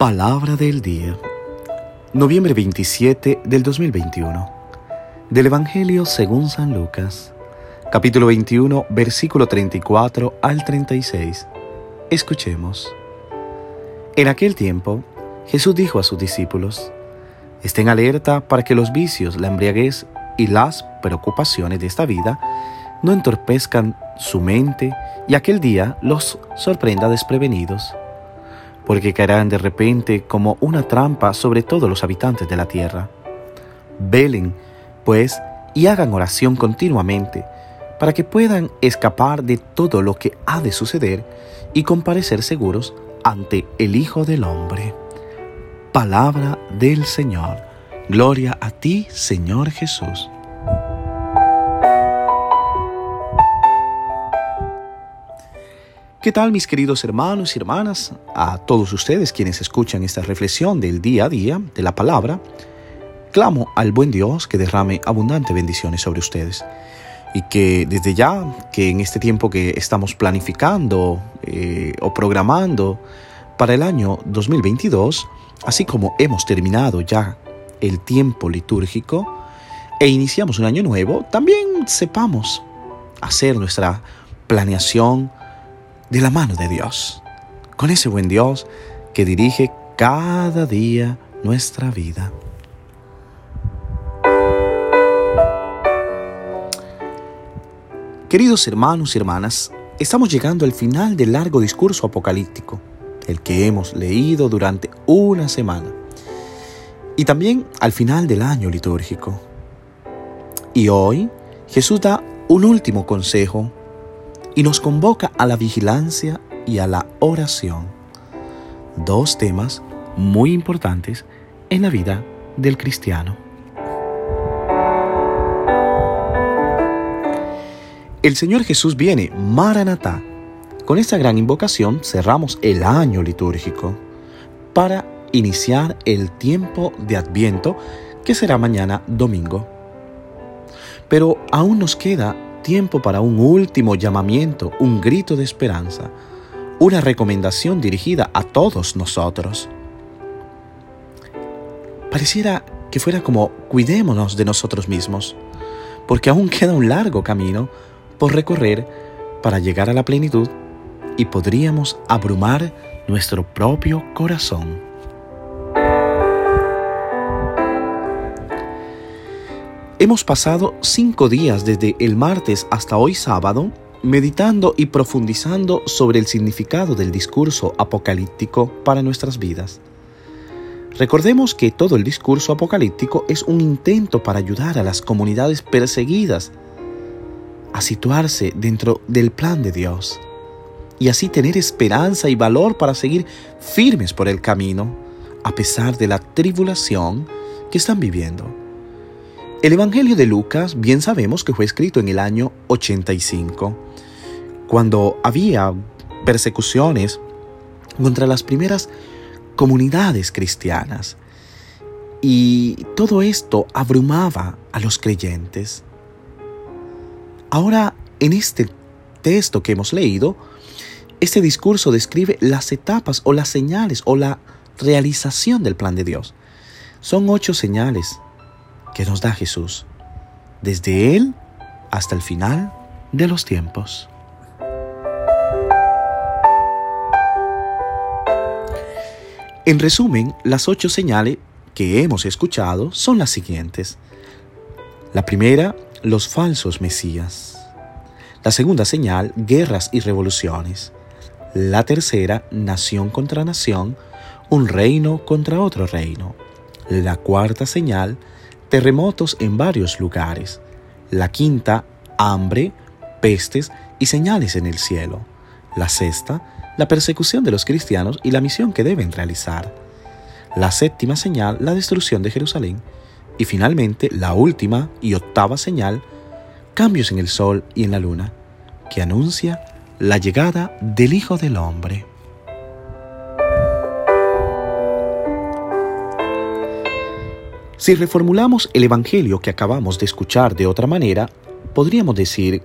Palabra del día. Noviembre 27 del 2021. Del Evangelio según San Lucas. Capítulo 21, versículo 34 al 36. Escuchemos. En aquel tiempo, Jesús dijo a sus discípulos, Estén alerta para que los vicios, la embriaguez y las preocupaciones de esta vida no entorpezcan su mente y aquel día los sorprenda desprevenidos porque caerán de repente como una trampa sobre todos los habitantes de la tierra. Velen, pues, y hagan oración continuamente, para que puedan escapar de todo lo que ha de suceder y comparecer seguros ante el Hijo del Hombre. Palabra del Señor. Gloria a ti, Señor Jesús. ¿Qué tal mis queridos hermanos y hermanas? A todos ustedes quienes escuchan esta reflexión del día a día de la palabra, clamo al buen Dios que derrame abundantes bendiciones sobre ustedes y que desde ya, que en este tiempo que estamos planificando eh, o programando para el año 2022, así como hemos terminado ya el tiempo litúrgico e iniciamos un año nuevo, también sepamos hacer nuestra planeación, de la mano de Dios, con ese buen Dios que dirige cada día nuestra vida. Queridos hermanos y hermanas, estamos llegando al final del largo discurso apocalíptico, el que hemos leído durante una semana, y también al final del año litúrgico. Y hoy Jesús da un último consejo y nos convoca a la vigilancia y a la oración. Dos temas muy importantes en la vida del cristiano. El Señor Jesús viene, Maranatá. Con esta gran invocación cerramos el año litúrgico para iniciar el tiempo de Adviento que será mañana domingo. Pero aún nos queda tiempo para un último llamamiento, un grito de esperanza, una recomendación dirigida a todos nosotros. Pareciera que fuera como cuidémonos de nosotros mismos, porque aún queda un largo camino por recorrer para llegar a la plenitud y podríamos abrumar nuestro propio corazón. Hemos pasado cinco días desde el martes hasta hoy sábado meditando y profundizando sobre el significado del discurso apocalíptico para nuestras vidas. Recordemos que todo el discurso apocalíptico es un intento para ayudar a las comunidades perseguidas a situarse dentro del plan de Dios y así tener esperanza y valor para seguir firmes por el camino a pesar de la tribulación que están viviendo. El Evangelio de Lucas bien sabemos que fue escrito en el año 85, cuando había persecuciones contra las primeras comunidades cristianas. Y todo esto abrumaba a los creyentes. Ahora, en este texto que hemos leído, este discurso describe las etapas o las señales o la realización del plan de Dios. Son ocho señales que nos da Jesús, desde Él hasta el final de los tiempos. En resumen, las ocho señales que hemos escuchado son las siguientes. La primera, los falsos mesías. La segunda señal, guerras y revoluciones. La tercera, nación contra nación, un reino contra otro reino. La cuarta señal, terremotos en varios lugares. La quinta, hambre, pestes y señales en el cielo. La sexta, la persecución de los cristianos y la misión que deben realizar. La séptima señal, la destrucción de Jerusalén. Y finalmente, la última y octava señal, cambios en el sol y en la luna, que anuncia la llegada del Hijo del Hombre. Si reformulamos el Evangelio que acabamos de escuchar de otra manera, podríamos decir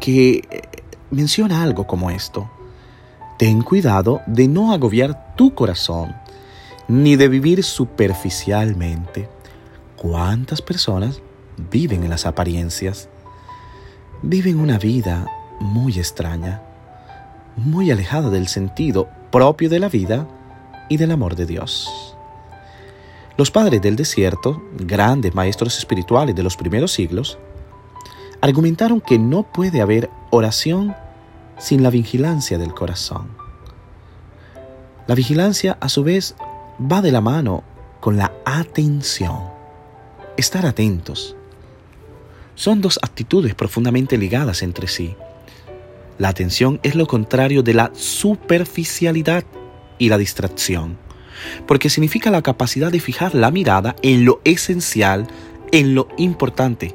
que eh, menciona algo como esto. Ten cuidado de no agobiar tu corazón, ni de vivir superficialmente. ¿Cuántas personas viven en las apariencias? Viven una vida muy extraña, muy alejada del sentido propio de la vida y del amor de Dios. Los padres del desierto, grandes maestros espirituales de los primeros siglos, argumentaron que no puede haber oración sin la vigilancia del corazón. La vigilancia, a su vez, va de la mano con la atención. Estar atentos. Son dos actitudes profundamente ligadas entre sí. La atención es lo contrario de la superficialidad y la distracción porque significa la capacidad de fijar la mirada en lo esencial, en lo importante,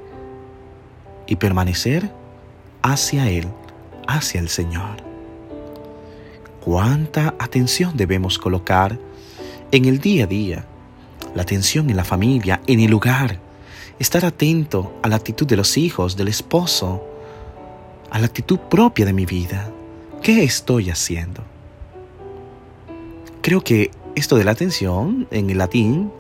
y permanecer hacia Él, hacia el Señor. ¿Cuánta atención debemos colocar en el día a día? La atención en la familia, en el lugar. Estar atento a la actitud de los hijos, del esposo, a la actitud propia de mi vida. ¿Qué estoy haciendo? Creo que esto de la atención, en el latín,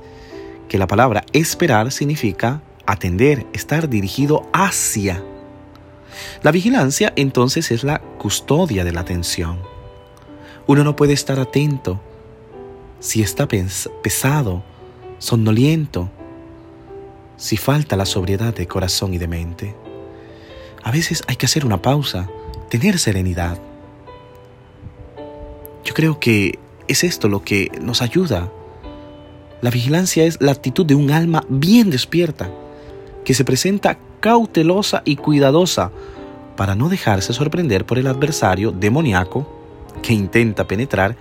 que la palabra esperar significa atender, estar dirigido hacia. La vigilancia entonces es la custodia de la atención. Uno no puede estar atento si está pesado, somnoliento, si falta la sobriedad de corazón y de mente. A veces hay que hacer una pausa, tener serenidad. Yo creo que es esto lo que nos ayuda. La vigilancia es la actitud de un alma bien despierta, que se presenta cautelosa y cuidadosa para no dejarse sorprender por el adversario demoníaco que intenta penetrar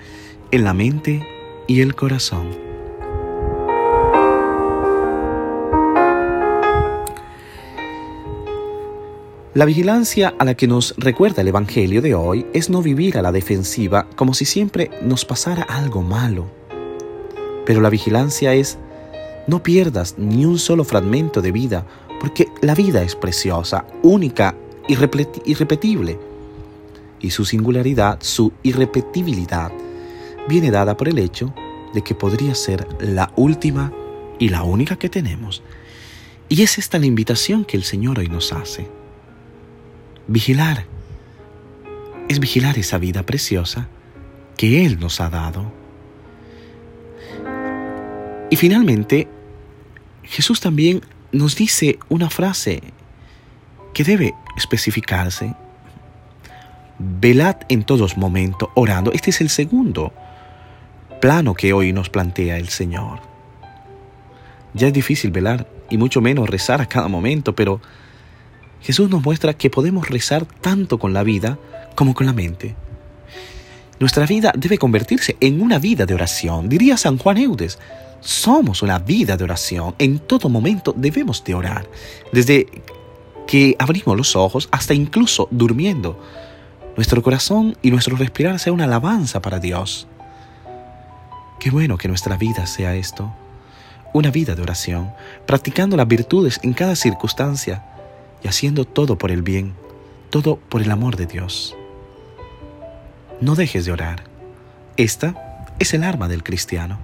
en la mente y el corazón. La vigilancia a la que nos recuerda el Evangelio de hoy es no vivir a la defensiva como si siempre nos pasara algo malo. Pero la vigilancia es no pierdas ni un solo fragmento de vida, porque la vida es preciosa, única, irrepetible. Y su singularidad, su irrepetibilidad, viene dada por el hecho de que podría ser la última y la única que tenemos. Y es esta la invitación que el Señor hoy nos hace Vigilar es vigilar esa vida preciosa que Él nos ha dado. Y finalmente, Jesús también nos dice una frase que debe especificarse. Velad en todos momentos orando. Este es el segundo plano que hoy nos plantea el Señor. Ya es difícil velar y mucho menos rezar a cada momento, pero Jesús nos muestra que podemos rezar tanto con la vida como con la mente. Nuestra vida debe convertirse en una vida de oración. Diría San Juan Eudes, somos una vida de oración. En todo momento debemos de orar. Desde que abrimos los ojos hasta incluso durmiendo. Nuestro corazón y nuestro respirar sea una alabanza para Dios. Qué bueno que nuestra vida sea esto. Una vida de oración, practicando las virtudes en cada circunstancia y haciendo todo por el bien, todo por el amor de Dios. No dejes de orar. Esta es el arma del cristiano.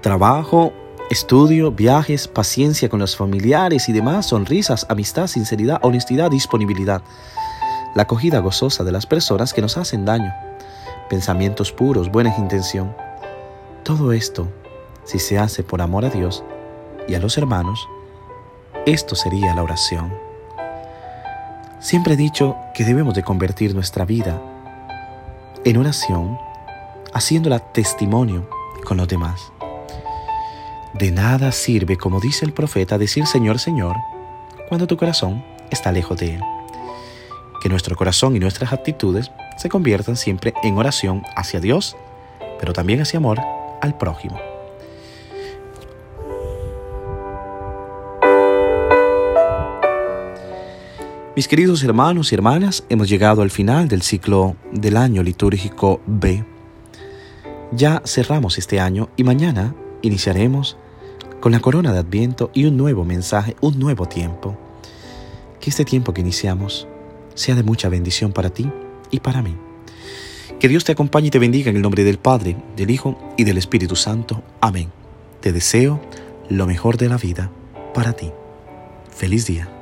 Trabajo, estudio, viajes, paciencia con los familiares y demás, sonrisas, amistad, sinceridad, honestidad, disponibilidad. La acogida gozosa de las personas que nos hacen daño pensamientos puros, buena intención. Todo esto, si se hace por amor a Dios y a los hermanos, esto sería la oración. Siempre he dicho que debemos de convertir nuestra vida en oración, haciéndola testimonio con los demás. De nada sirve, como dice el profeta, decir Señor, Señor, cuando tu corazón está lejos de Él. Que nuestro corazón y nuestras actitudes se conviertan siempre en oración hacia Dios, pero también hacia amor al prójimo. Mis queridos hermanos y hermanas, hemos llegado al final del ciclo del año litúrgico B. Ya cerramos este año y mañana iniciaremos con la corona de Adviento y un nuevo mensaje, un nuevo tiempo. que este tiempo que iniciamos sea de mucha bendición para ti y para mí. Que Dios te acompañe y te bendiga en el nombre del Padre, del Hijo y del Espíritu Santo. Amén. Te deseo lo mejor de la vida para ti. Feliz día.